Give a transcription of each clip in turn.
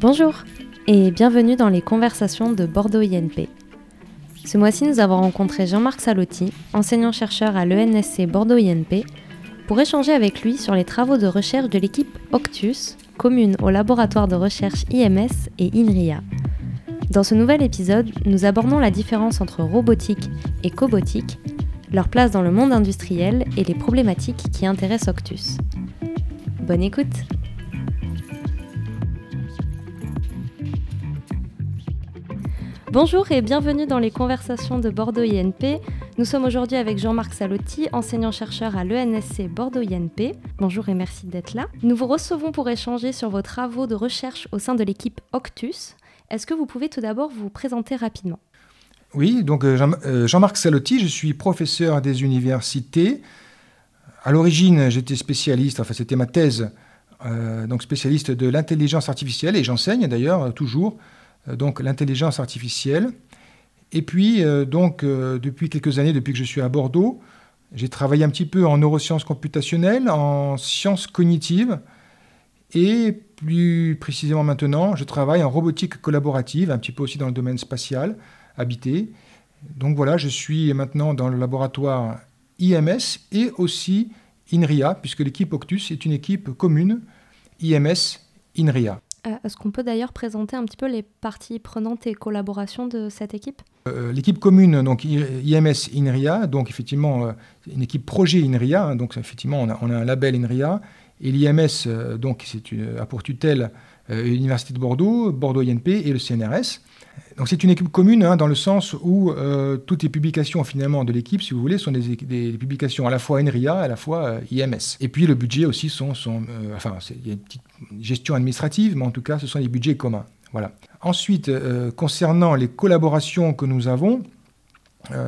Bonjour et bienvenue dans les conversations de Bordeaux INP. Ce mois-ci, nous avons rencontré Jean-Marc Salotti, enseignant-chercheur à l'ENSC Bordeaux INP, pour échanger avec lui sur les travaux de recherche de l'équipe Octus, commune au laboratoire de recherche IMS et INRIA. Dans ce nouvel épisode, nous abordons la différence entre robotique et cobotique, leur place dans le monde industriel et les problématiques qui intéressent Octus. Bonne écoute Bonjour et bienvenue dans les conversations de Bordeaux INP. Nous sommes aujourd'hui avec Jean-Marc Salotti, enseignant-chercheur à l'ENSC Bordeaux INP. Bonjour et merci d'être là. Nous vous recevons pour échanger sur vos travaux de recherche au sein de l'équipe Octus. Est-ce que vous pouvez tout d'abord vous présenter rapidement? Oui, donc euh, euh, Jean-Marc Salotti, je suis professeur des universités. À l'origine, j'étais spécialiste, enfin c'était ma thèse, euh, donc spécialiste de l'intelligence artificielle et j'enseigne d'ailleurs toujours donc l'intelligence artificielle. Et puis, donc, depuis quelques années, depuis que je suis à Bordeaux, j'ai travaillé un petit peu en neurosciences computationnelles, en sciences cognitives, et plus précisément maintenant, je travaille en robotique collaborative, un petit peu aussi dans le domaine spatial, habité. Donc voilà, je suis maintenant dans le laboratoire IMS et aussi INRIA, puisque l'équipe Octus est une équipe commune IMS-INRIA. Euh, est-ce qu'on peut d'ailleurs présenter un petit peu les parties prenantes et collaborations de cette équipe? Euh, L'équipe commune, donc IMS INRIA, donc effectivement euh, une équipe projet INRIA, hein, donc effectivement on a, on a, un label INRIA, et l'IMS, donc c'est a pour tutelle l'Université de Bordeaux, Bordeaux INP et le CNRS. Donc c'est une équipe commune hein, dans le sens où euh, toutes les publications finalement de l'équipe, si vous voulez, sont des, publications à la fois NRIA, à la fois euh, IMS. Et puis le budget aussi sont, euh, enfin il y a une petite gestion administrative, mais en tout cas ce sont des budgets communs. Voilà. Ensuite, concernant les collaborations que nous avons,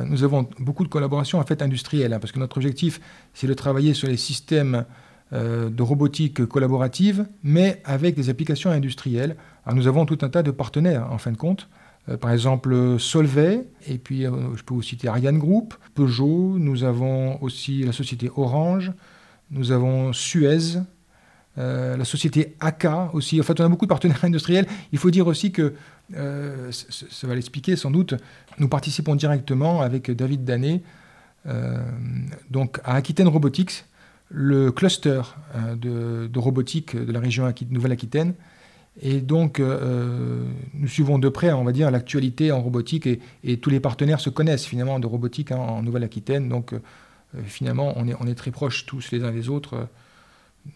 nous avons beaucoup de collaborations en fait industrielles, hein, parce que notre objectif c'est de travailler sur les systèmes de robotique collaborative, mais avec des applications industrielles. Nous avons tout un tas de partenaires en fin de compte. Euh, par exemple Solvay, et puis euh, je peux vous citer Ariane Group, Peugeot, nous avons aussi la société Orange, nous avons Suez, euh, la société AK aussi. En fait, on a beaucoup de partenaires industriels. Il faut dire aussi que, ça va l'expliquer sans doute, nous participons directement avec David Danet, donc à Aquitaine Robotics, le cluster de, de, robotique de la région Nouvelle-Aquitaine, et donc, euh, euh, nous suivons de près, on va dire, l'actualité en robotique et, tous les partenaires se connaissent finalement de robotique hein, en Nouvelle-Aquitaine. Donc, euh, finalement, on est, on est, très proches tous les uns des autres.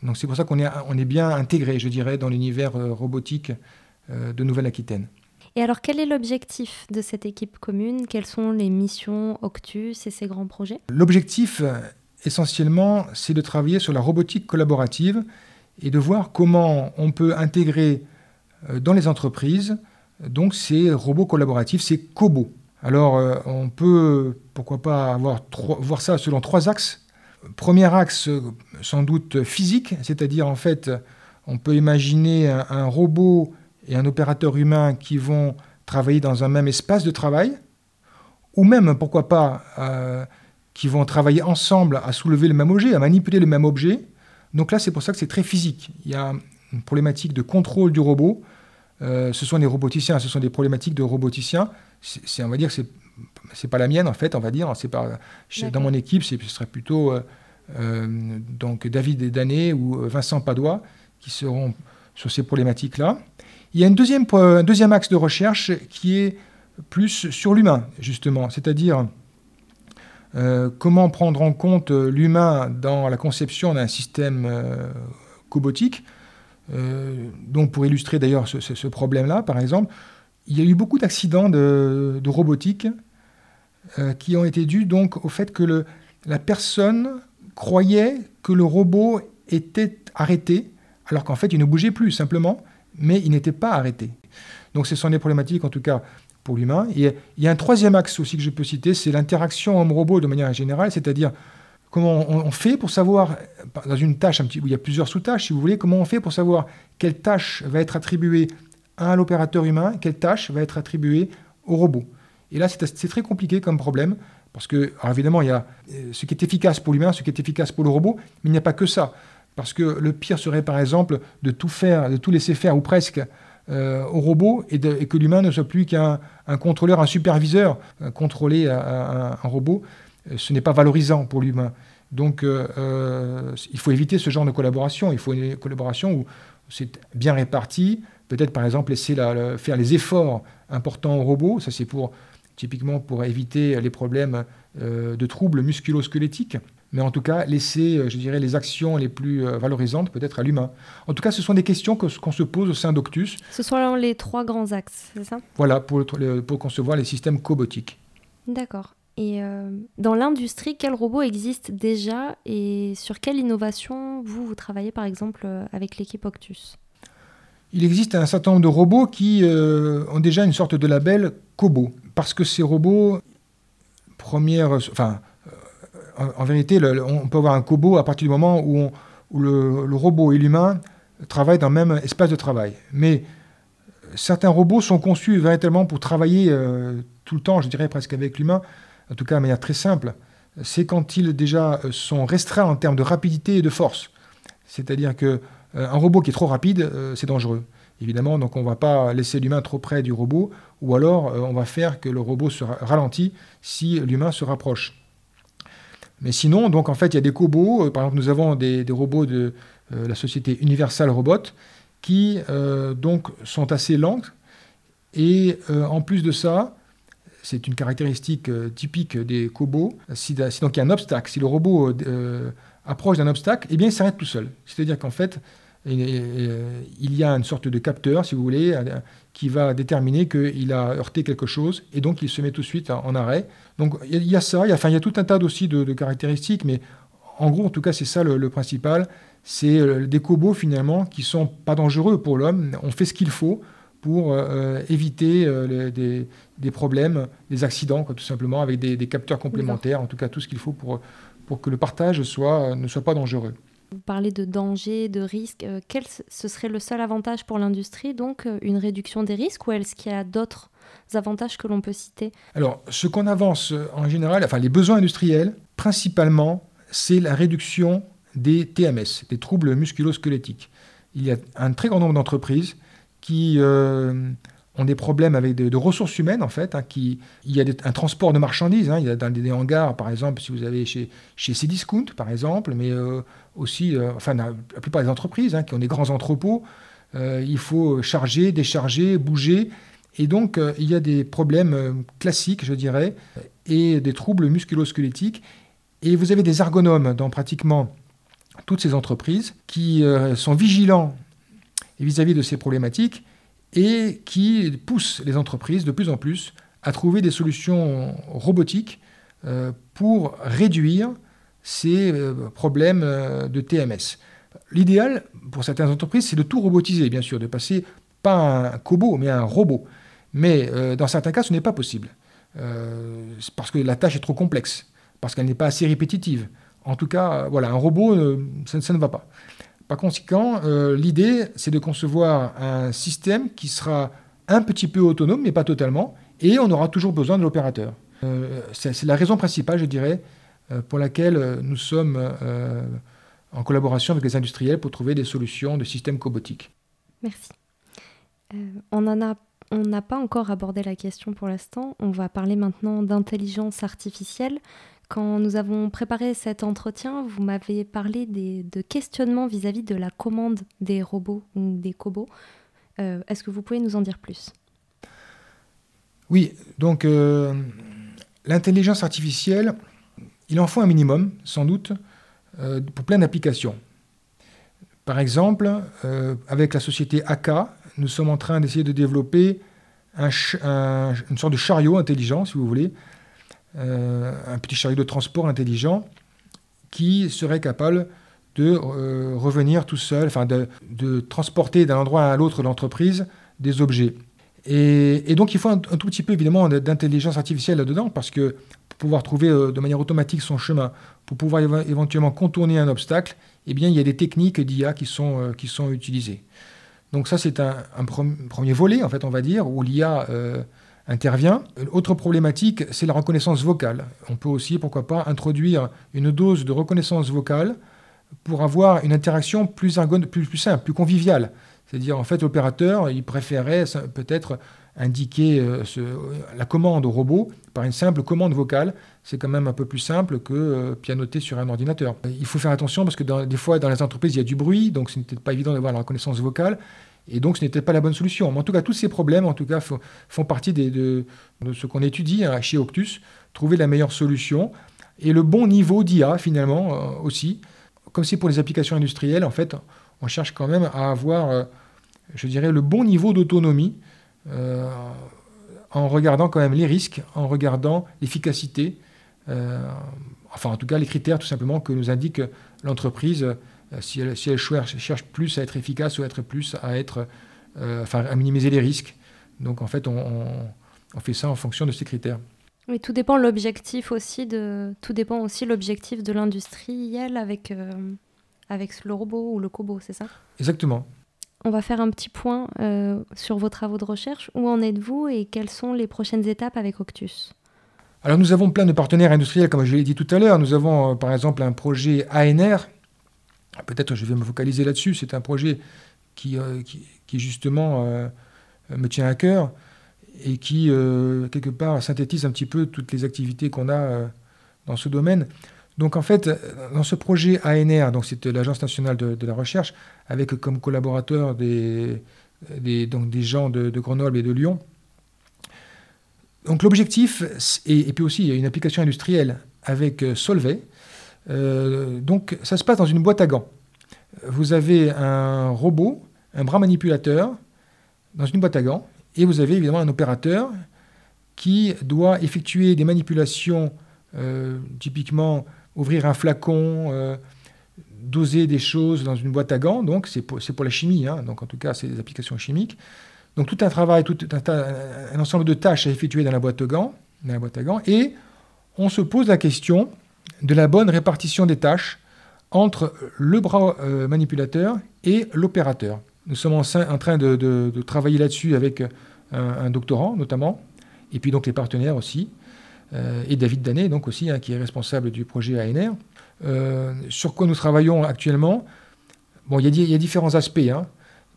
Donc, c'est pour ça qu'on est, on est bien intégré, je dirais, dans l'univers robotique de Nouvelle-Aquitaine. Et alors, quel est l'objectif de cette équipe commune? Quelles sont les missions Octus et ses grands projets? L'objectif, essentiellement, c'est de travailler sur la robotique collaborative et de voir comment on peut intégrer euh, dans les entreprises donc ces robots collaboratifs, ces cobots. Alors euh, on peut pourquoi pas voir ça selon trois axes. Premier axe sans doute physique, c'est-à-dire en fait on peut imaginer un, robot et un opérateur humain qui vont travailler dans un même espace de travail, ou même pourquoi pas euh, qui vont travailler ensemble à soulever le même objet, à manipuler le même objet, donc là, c'est pour ça que c'est très physique. Il y a une problématique de contrôle du robot. Euh, ce sont des roboticiens, ce sont des problématiques de roboticiens. C'est, on va dire c'est, c'est pas la mienne en fait, on va dire. C'est pas, dans mon équipe, ce serait plutôt euh, euh, donc David Danet ou Vincent Padois qui seront sur ces problématiques-là. Il y a une deuxième, un deuxième axe de recherche qui est plus sur l'humain, justement, c'est-à-dire euh, comment prendre en compte euh, l'humain dans la conception d'un système euh, cobotique Donc, pour illustrer d'ailleurs ce, problème-là, par exemple, il y a eu beaucoup d'accidents de, robotique qui ont été dus donc au fait que la personne croyait que le robot était arrêté, alors qu'en fait il ne bougeait plus simplement, mais il n'était pas arrêté. Donc ce sont des problématiques en tout cas l'humain. Et il y a un troisième axe aussi que je peux citer, c'est l'interaction homme-robot de manière générale, c'est-à-dire comment on, fait pour savoir, dans une tâche un petit, où il y a plusieurs sous-tâches, si vous voulez, comment on fait pour savoir quelle tâche va être attribuée à l'opérateur humain, quelle tâche va être attribuée au robot. Et là, c'est très compliqué comme problème, parce que, évidemment, il y a euh, ce qui est efficace pour l'humain, ce qui est efficace pour le robot, mais il n'y a pas que ça. Parce que le pire serait par exemple de tout faire, de tout laisser faire ou presque euh, au robot et, que l'humain ne soit plus qu'un contrôleur, un superviseur. contrôler un, robot, ce n'est pas valorisant pour l'humain. Donc il faut éviter ce genre de collaboration. Il faut une collaboration où c'est bien réparti. Peut-être par exemple laisser faire les efforts importants au robot. Ça c'est typiquement pour éviter les problèmes euh, de troubles musculo-squelettiques, mais en tout cas laisser, euh, je dirais, les actions les plus euh, valorisantes peut-être à l'humain. En tout cas, ce sont des questions qu'on se pose au sein d'Octus. Ce sont les trois grands axes, c'est ça? Voilà, pour, pour, concevoir les systèmes cobotiques. D'accord. Et dans l'industrie, quels robots existent déjà et sur quelle innovation vous, vous travaillez par exemple avec l'équipe Octus? Il existe un certain nombre de robots qui ont déjà une sorte de label Kobo parce que ces robots, première, enfin, euh, en, vérité, on peut avoir un cobo à partir du moment où, le, robot et l'humain travaillent dans le même espace de travail. Mais certains robots sont conçus véritablement pour travailler euh, tout le temps, je dirais presque avec l'humain, en tout cas de manière très simple. C'est quand ils déjà euh, sont restreints en termes de rapidité et de force. C'est-à-dire qu'un robot qui est trop rapide, c'est dangereux évidemment. Donc on ne va pas laisser l'humain trop près du robot, ou alors euh, on va faire que le robot se ralentit si l'humain se rapproche. Mais sinon, donc en fait, il y a des cobots. Euh, par exemple, nous avons des, robots de euh, la société Universal Robot qui donc sont assez lents. Et en plus de ça, c'est une caractéristique typique des cobots. Si, donc il y a un obstacle, si le robot approche d'un obstacle, eh bien il s'arrête tout seul. C'est-à-dire qu'en fait, euh, il y a une sorte de capteur, si vous voulez, euh, qui va déterminer qu'il a heurté quelque chose, et donc il se met tout de suite en arrêt. Donc il y a ça, il y a, tout un tas aussi de, caractéristiques, mais en gros, en tout cas, c'est ça le, principal. C'est euh, des cobots finalement qui sont pas dangereux pour l'homme. On fait ce qu'il faut pour éviter des, problèmes, des accidents, tout simplement, avec des, capteurs complémentaires, en tout cas tout ce qu'il faut pour, que le partage ne soit pas dangereux. Vous parlez de danger, de risque. Euh, quel ce serait le seul avantage pour l'industrie, donc euh, une réduction des risques, ou est-ce qu'il y a d'autres avantages que l'on peut citer? Alors, ce qu'on avance euh, en général, enfin les besoins industriels, principalement, c'est la réduction des TMS, des troubles musculo-squelettiques. Il y a un très grand nombre d'entreprises qui ont des problèmes avec de, ressources humaines, en fait. Hein, qui, il y a un transport de marchandises. Hein, il y a dans des, hangars, par exemple, si vous avez chez, chez Cdiscount, par exemple, mais euh, aussi, euh, enfin, la, plupart des entreprises hein, qui ont des grands entrepôts, euh, il faut charger, décharger, bouger. Et donc, il y a des problèmes classiques, je dirais, et des troubles musculo-squelettiques. Et vous avez des ergonomes dans pratiquement toutes ces entreprises qui sont vigilants vis-à-vis -vis de ces problématiques et qui pousse les entreprises de plus en plus à trouver des solutions robotiques euh, pour réduire ces euh, problèmes euh, de TMS. L'idéal pour certaines entreprises, c'est de tout robotiser, bien sûr, de passer pas un cobot, mais un robot. Mais dans certains cas, ce n'est pas possible, parce que la tâche est trop complexe, parce qu'elle n'est pas assez répétitive. En tout cas, voilà, un robot, ça ne va pas. Par conséquent, euh, l'idée, c'est de concevoir un système qui sera un petit peu autonome, mais pas totalement, et on aura toujours besoin de l'opérateur. Euh, c'est la raison principale, je dirais, euh, pour laquelle nous sommes en collaboration avec les industriels pour trouver des solutions de systèmes cobotiques. Merci. on n'a pas encore abordé la question pour l'instant. On va parler maintenant d'intelligence artificielle. Quand nous avons préparé cet entretien, vous m'avez parlé de questionnements vis-à-vis de la commande des robots ou des cobots. Euh, est-ce que vous pouvez nous en dire plus? Oui, donc euh, l'intelligence artificielle, il en faut un minimum, sans doute, euh, pour plein d'applications. Par exemple, avec la société AK, nous sommes en train d'essayer de développer une sorte de chariot intelligent, si vous voulez, un petit chariot de transport intelligent qui serait capable de euh, revenir tout seul, enfin de, transporter d'un endroit à l'autre de l'entreprise des objets. Et, donc il faut un, tout petit peu évidemment d'intelligence artificielle là-dedans, parce que pour pouvoir trouver euh, de manière automatique son chemin, pour pouvoir éventuellement contourner un obstacle, eh bien il y a des techniques d'IA qui sont, qui sont utilisées. Donc ça c'est un, premier volet, en fait, on va dire, où l'IA intervient. Autre problématique, c'est la reconnaissance vocale. On peut aussi, pourquoi pas, introduire une dose de reconnaissance vocale pour avoir une interaction plus, simple, plus conviviale. C'est-à-dire, en fait, l'opérateur, il préférait peut-être indiquer euh, la commande au robot par une simple commande vocale. C'est quand même un peu plus simple que euh, pianoter sur un ordinateur. Il faut faire attention parce que des fois, dans les entreprises, il y a du bruit, donc ce n'était pas évident d'avoir la reconnaissance vocale. Et donc, ce n'était pas la bonne solution. Mais en tout cas, tous ces problèmes, en tout cas, font partie de, ce qu'on étudie hein, chez Octus, trouver la meilleure solution et le bon niveau d'IA, finalement, euh, aussi. Comme c'est pour les applications industrielles, en fait, on cherche quand même à avoir, je dirais, le bon niveau d'autonomie euh, en regardant quand même les risques, en regardant l'efficacité, euh, enfin en tout cas les critères tout simplement que nous indique l'entreprise euh, si elle, si elle cherche, plus à être efficace ou à être plus à être, enfin à minimiser les risques. Donc en fait on, on, fait ça en fonction de ces critères. Oui, tout dépend l'objectif aussi de tout dépend aussi l'objectif de l'industriel avec avec le robot ou le cobo, c'est ça? Exactement on va faire un petit point euh, sur vos travaux de recherche. Où en êtes-vous et quelles sont les prochaines étapes avec Octus? Alors nous avons plein de partenaires industriels, comme je l'ai dit tout à l'heure. Nous avons euh, par exemple un projet ANR. Peut-être je vais me focaliser là-dessus. C'est un projet qui, euh, qui, justement me tient à cœur et qui, quelque part, synthétise un petit peu toutes les activités qu'on a dans ce domaine. Donc en fait, dans ce projet ANR, donc c'est l'Agence nationale de, la recherche, avec comme collaborateurs des, donc des gens de, Grenoble et de Lyon. Donc l'objectif, et, puis aussi il y a une application industrielle avec euh, Solvay. Euh, donc ça se passe dans une boîte à gants. Vous avez un robot, un bras manipulateur dans une boîte à gants, et vous avez évidemment un opérateur qui doit effectuer des manipulations euh, typiquement ouvrir un flacon, euh, doser des choses dans une boîte à gants, donc c'est pour, la chimie, hein. donc en tout cas c'est des applications chimiques. Donc tout un travail, tout un, ensemble de tâches à effectuer dans la boîte à gants, dans la boîte à gants, et on se pose la question de la bonne répartition des tâches entre le bras euh, manipulateur et l'opérateur. Nous sommes en, train de, travailler là-dessus avec un, un, doctorant notamment, et puis donc les partenaires aussi. Euh, et David Danet, donc aussi, hein, qui est responsable du projet ANR. Euh, sur quoi nous travaillons actuellement Bon, il y, a différents aspects. Hein.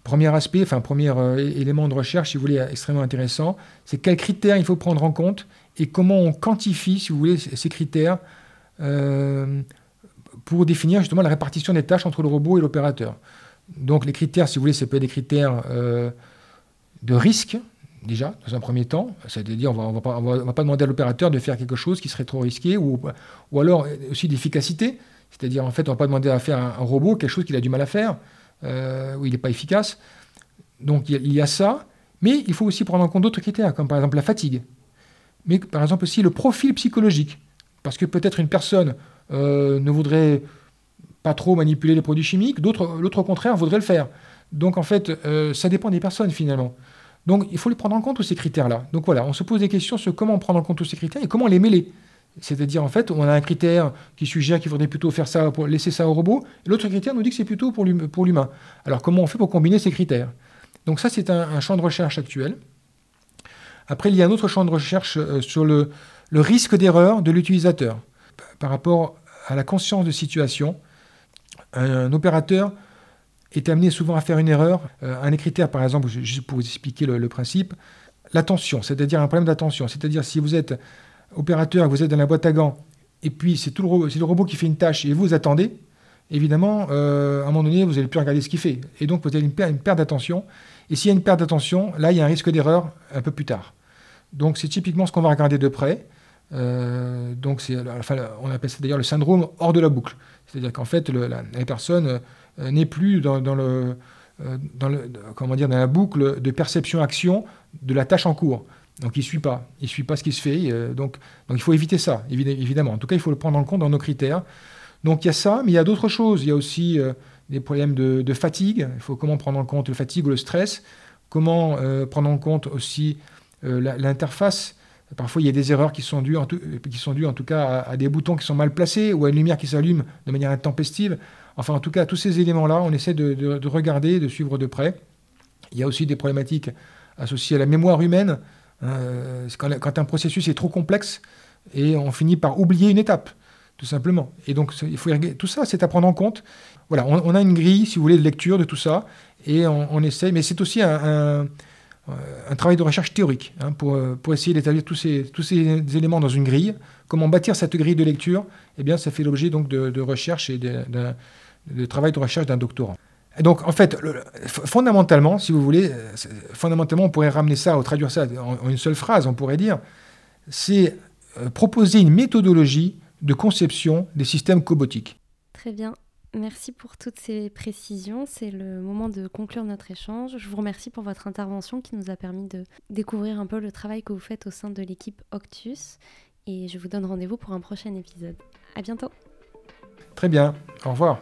Premier aspect, enfin, premier euh, élément de recherche, si vous voulez, extrêmement intéressant, c'est quels critères il faut prendre en compte et comment on quantifie, si vous voulez, ces critères pour définir justement la répartition des tâches entre le robot et l'opérateur. Donc les critères, si vous voulez, ça peut être des critères de risque, déjà, dans un premier temps. C'est-à-dire, on ne va, pas demander à l'opérateur de faire quelque chose qui serait trop risqué, ou, ou alors aussi d'efficacité. C'est-à-dire, en fait, on ne va pas demander à faire un, robot quelque chose qu'il a du mal à faire, euh, où il n'est pas efficace. Donc, il y, a, ça. Mais il faut aussi prendre en compte d'autres critères, comme par exemple la fatigue. Mais par exemple aussi le profil psychologique. Parce que peut-être une personne euh, ne voudrait pas trop manipuler les produits chimiques, d'autres, l'autre au contraire voudrait le faire. Donc en fait, euh, ça dépend des personnes finalement. Donc il faut les prendre en compte tous ces critères-là. Donc voilà, on se pose des questions sur comment prendre en compte tous ces critères et comment les mêler. C'est-à-dire, en fait, on a un critère qui suggère qu'il faudrait plutôt faire ça laisser ça au robot, et l'autre critère nous dit que c'est plutôt pour l'humain. Alors, comment on fait pour combiner ces critères? Donc, ça, c'est un, champ de recherche actuel. Après, il y a un autre champ de recherche euh, sur le, le risque d'erreur de l'utilisateur par rapport à la conscience de situation. Un opérateur est amené souvent à faire une erreur. Euh, un des critères, par exemple, juste pour vous expliquer le, principe, l'attention, c'est-à-dire un problème d'attention. C'est-à-dire si vous êtes opérateur, vous êtes dans la boîte à gants, et puis c'est le, robot, le robot qui fait une tâche et vous attendez, évidemment, euh, à un moment donné, vous n'allez plus regarder ce qu'il fait. Et donc, vous avez une perte d'attention. Et s'il y a une perte d'attention, là, il y a un risque d'erreur un peu plus tard. Donc, c'est typiquement ce qu'on va regarder de près. Euh, donc, enfin, on appelle ça d'ailleurs le syndrome hors de la boucle. C'est-à-dire qu'en fait, la, personne euh, n'est plus dans, euh, la boucle de perception-action de la tâche en cours. Donc il ne suit pas, il suit pas ce qui se fait. Euh, donc, il faut éviter ça, évidemment. En tout cas, il faut le prendre en compte dans nos critères. Donc il y a ça, mais il y a d'autres choses. Il y a aussi des problèmes de, fatigue. Il faut comment prendre en compte le fatigue ou le stress. Comment prendre en compte aussi l'interface. Parfois, il y a des erreurs qui sont dues, en tout, qui sont dues en tout cas à, des boutons qui sont mal placés ou à une lumière qui s'allume de manière intempestive. Enfin, en tout cas, tous ces éléments-là, on essaie de, regarder, de suivre de près. Il y a aussi des problématiques associées à la mémoire humaine. Euh, quand, un processus est trop complexe et on finit par oublier une étape. tout simplement. Et donc, il faut tout ça, c'est à prendre en compte. Voilà, on, a une grille, si vous voulez, de lecture de tout ça, et on, essaye, mais c'est aussi un, travail de recherche théorique, hein, pour, pour essayer d'établir tous ces, tous ces éléments dans une grille. Comment bâtir cette grille de lecture? Eh bien, ça fait l'objet donc de, recherche et de, de, travail de recherche d'un doctorant. Et donc, en fait, fondamentalement, si vous voulez, fondamentalement, on pourrait ramener ça, ou traduire ça en, une seule phrase, on pourrait dire, c'est euh, proposer une méthodologie de conception des systèmes cobotiques. Très bien. Merci pour toutes ces précisions. C'est le moment de conclure notre échange. Je vous remercie pour votre intervention qui nous a permis de découvrir un peu le travail que vous faites au sein de l'équipe Octus. Et je vous donne rendez-vous pour un prochain épisode. À bientôt. Très bien. Au revoir.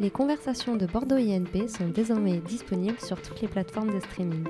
Les conversations de Bordeaux INP sont désormais disponibles sur toutes les plateformes de streaming.